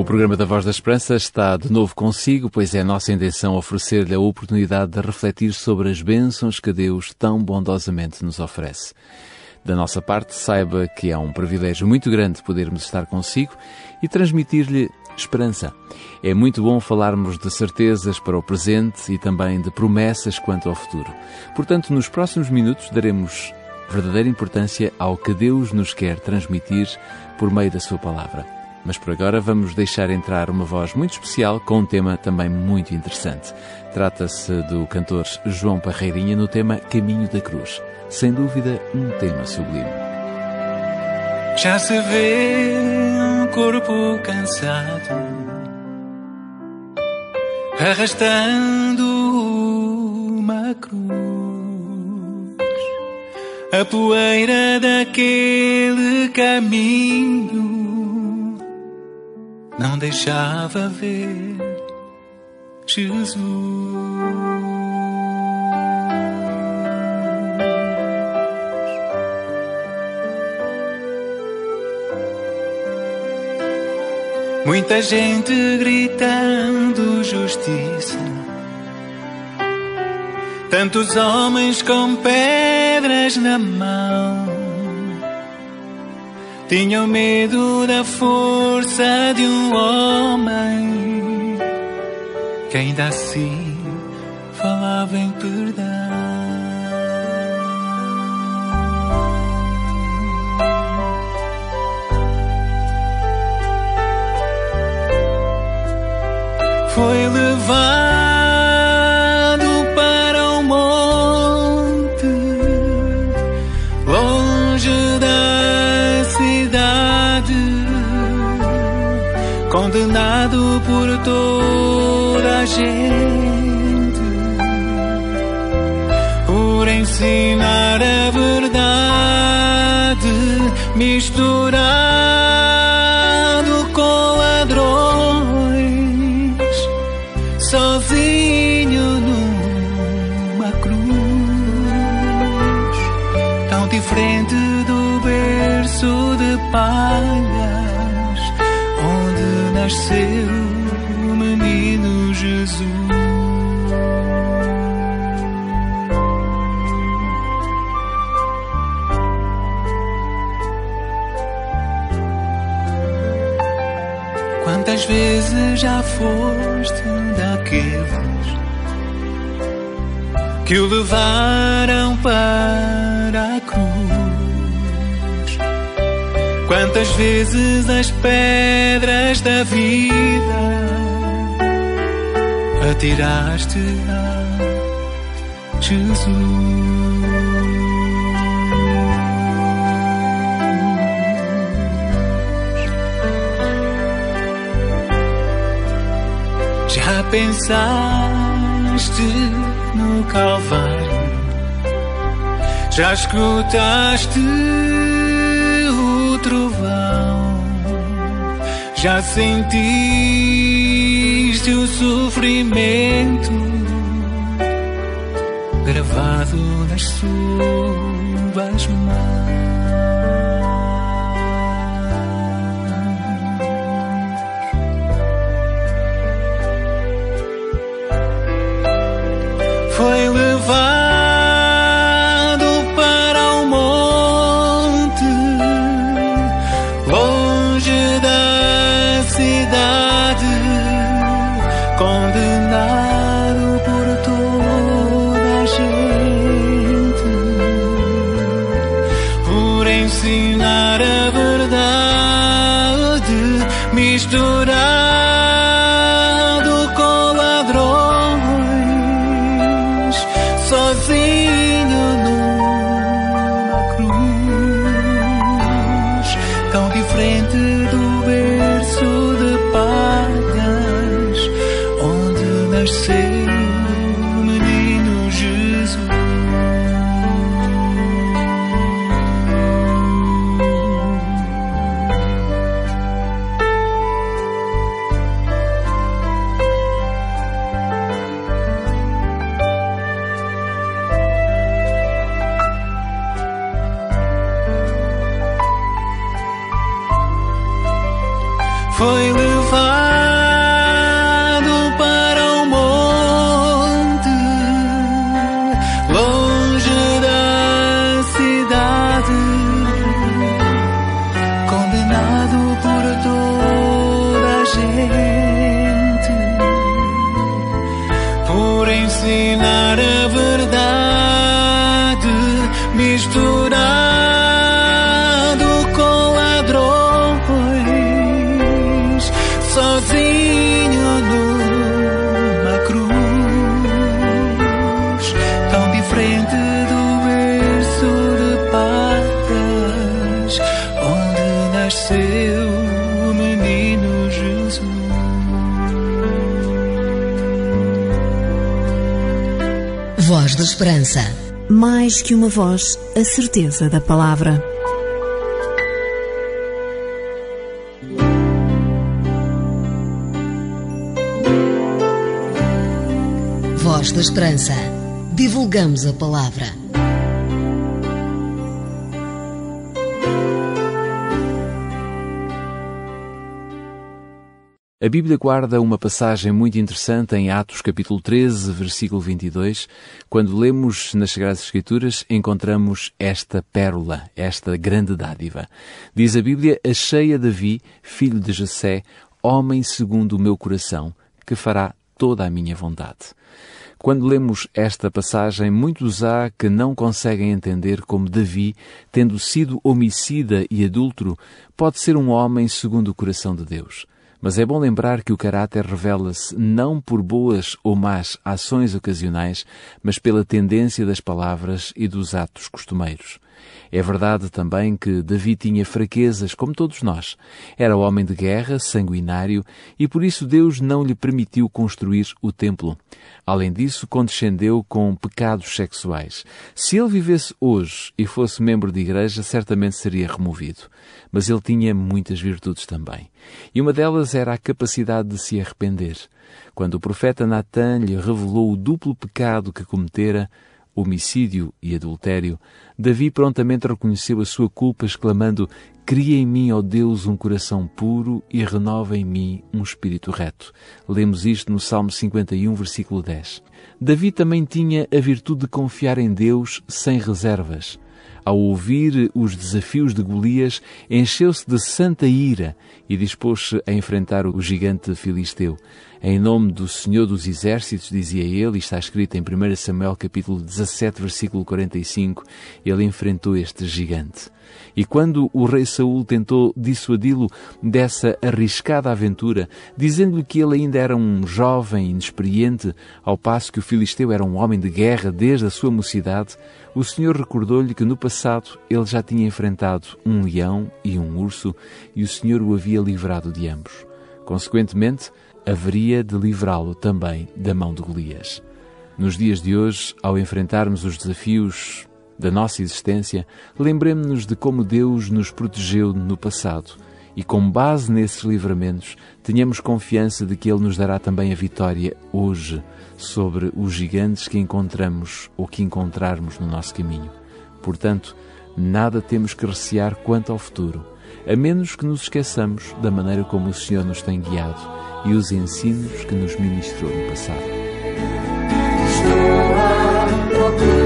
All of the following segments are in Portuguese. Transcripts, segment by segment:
O programa da Voz da Esperança está de novo consigo, pois é nossa intenção oferecer-lhe a oportunidade de refletir sobre as bênçãos que Deus tão bondosamente nos oferece. Da nossa parte, saiba que é um privilégio muito grande podermos estar consigo e transmitir-lhe esperança. É muito bom falarmos de certezas para o presente e também de promessas quanto ao futuro. Portanto, nos próximos minutos daremos verdadeira importância ao que Deus nos quer transmitir por meio da Sua palavra. Mas por agora vamos deixar entrar uma voz muito especial com um tema também muito interessante. Trata-se do cantor João Parreirinha no tema Caminho da Cruz. Sem dúvida, um tema sublime. Já se vê um corpo cansado, arrastando uma cruz, a poeira daquele caminho não deixava ver Jesus. Muita gente gritando justiça. Tantos homens com pedras na mão. Tinham medo da força de um homem que ainda assim falava em perdão. Foi levado toda a gente, por ensinar a verdade, misturado com ladrões, sozinho numa cruz, tão diferente do berço de palhas, onde nasceu já foste daqueles que o levaram para a cruz? Quantas vezes as pedras da vida atiraste a Jesus? Pensaste no Calvário? Já escutaste o trovão? Já sentiste o sofrimento gravado nas suas mãos? Por ensinar tão diferente do berço de patas onde nasceu o menino Jesus. Voz da Esperança. Mais que uma voz, a certeza da palavra. Voz da Esperança. Divulgamos a palavra. A Bíblia guarda uma passagem muito interessante em Atos capítulo 13, versículo 22. Quando lemos nas Sagradas Escrituras, encontramos esta pérola, esta grande dádiva. Diz a Bíblia, achei a Davi, filho de Jessé, homem segundo o meu coração, que fará toda a minha vontade. Quando lemos esta passagem, muitos há que não conseguem entender como Davi, tendo sido homicida e adúltero, pode ser um homem segundo o coração de Deus. Mas é bom lembrar que o caráter revela-se não por boas ou más ações ocasionais, mas pela tendência das palavras e dos atos costumeiros. É verdade também que Davi tinha fraquezas, como todos nós. Era homem de guerra, sanguinário, e por isso Deus não lhe permitiu construir o templo. Além disso, condescendeu com pecados sexuais. Se ele vivesse hoje e fosse membro de igreja, certamente seria removido. Mas ele tinha muitas virtudes também. E uma delas era a capacidade de se arrepender. Quando o profeta Natan lhe revelou o duplo pecado que cometera, homicídio e adultério, Davi prontamente reconheceu a sua culpa, exclamando: Cria em mim, ó Deus, um coração puro e renova em mim um espírito reto. Lemos isto no Salmo 51, versículo 10. Davi também tinha a virtude de confiar em Deus sem reservas. Ao ouvir os desafios de Golias, encheu-se de santa ira e dispôs-se a enfrentar o gigante filisteu. Em nome do Senhor dos Exércitos, dizia ele, e está escrito em 1 Samuel capítulo 17, versículo 45, ele enfrentou este gigante. E quando o rei Saul tentou dissuadi-lo dessa arriscada aventura, dizendo-lhe que ele ainda era um jovem inexperiente, ao passo que o filisteu era um homem de guerra desde a sua mocidade, o Senhor recordou-lhe que no passado ele já tinha enfrentado um leão e um urso e o Senhor o havia livrado de ambos. Consequentemente, haveria de livrá-lo também da mão de Golias. Nos dias de hoje, ao enfrentarmos os desafios da nossa existência, lembremos-nos de como Deus nos protegeu no passado e, com base nesses livramentos, tenhamos confiança de que Ele nos dará também a vitória hoje sobre os gigantes que encontramos ou que encontrarmos no nosso caminho. Portanto, nada temos que recear quanto ao futuro, a menos que nos esqueçamos da maneira como o Senhor nos tem guiado e os ensinos que nos ministrou no passado. Estou à procura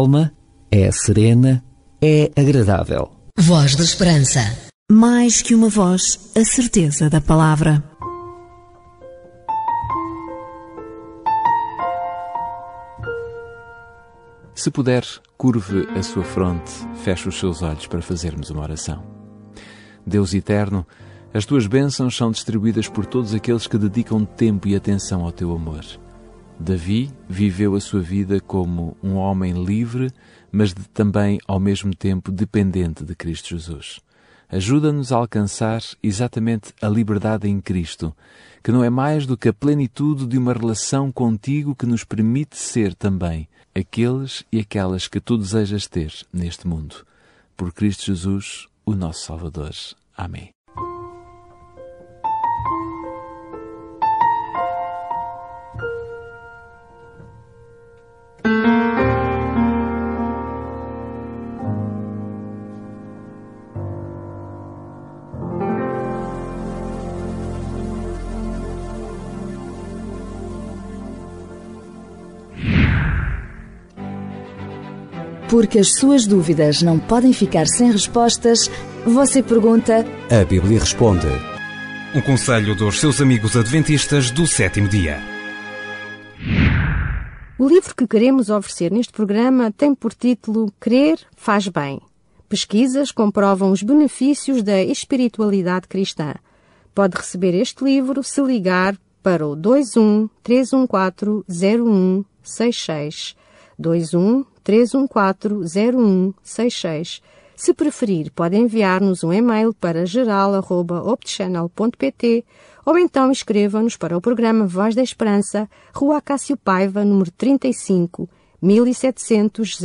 calma, é serena, é agradável. Voz da Esperança. Mais que uma voz, a certeza da palavra. Se puder, curve a sua fronte, feche os seus olhos para fazermos uma oração. Deus eterno, as tuas bênçãos são distribuídas por todos aqueles que dedicam tempo e atenção ao teu amor. Davi viveu a sua vida como um homem livre, mas de, também ao mesmo tempo dependente de Cristo Jesus. Ajuda-nos a alcançar exatamente a liberdade em Cristo, que não é mais do que a plenitude de uma relação contigo que nos permite ser também aqueles e aquelas que tu desejas ter neste mundo. Por Cristo Jesus, o nosso Salvador. Amém. Porque as suas dúvidas não podem ficar sem respostas, você pergunta. A Bíblia responde. Um conselho dos seus amigos adventistas do sétimo dia. O livro que queremos oferecer neste programa tem por título Crer faz bem. Pesquisas comprovam os benefícios da espiritualidade cristã. Pode receber este livro se ligar para o 21 314 0166 21 314 0166. Se preferir, pode enviar-nos um e-mail para geral.optchannel.pt ou então escreva-nos para o programa Voz da Esperança, Rua Cássio Paiva, número 35, 1700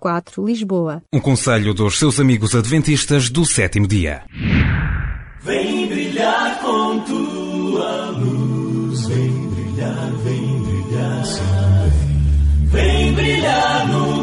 004, Lisboa. Um conselho dos seus amigos adventistas do sétimo dia. Vem brilhar com tua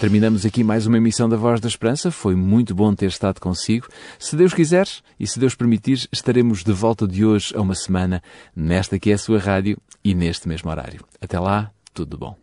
Terminamos aqui mais uma emissão da Voz da Esperança. Foi muito bom ter estado consigo. Se Deus quiser e se Deus permitir, estaremos de volta de hoje a uma semana, nesta que é a sua rádio e neste mesmo horário. Até lá, tudo bom.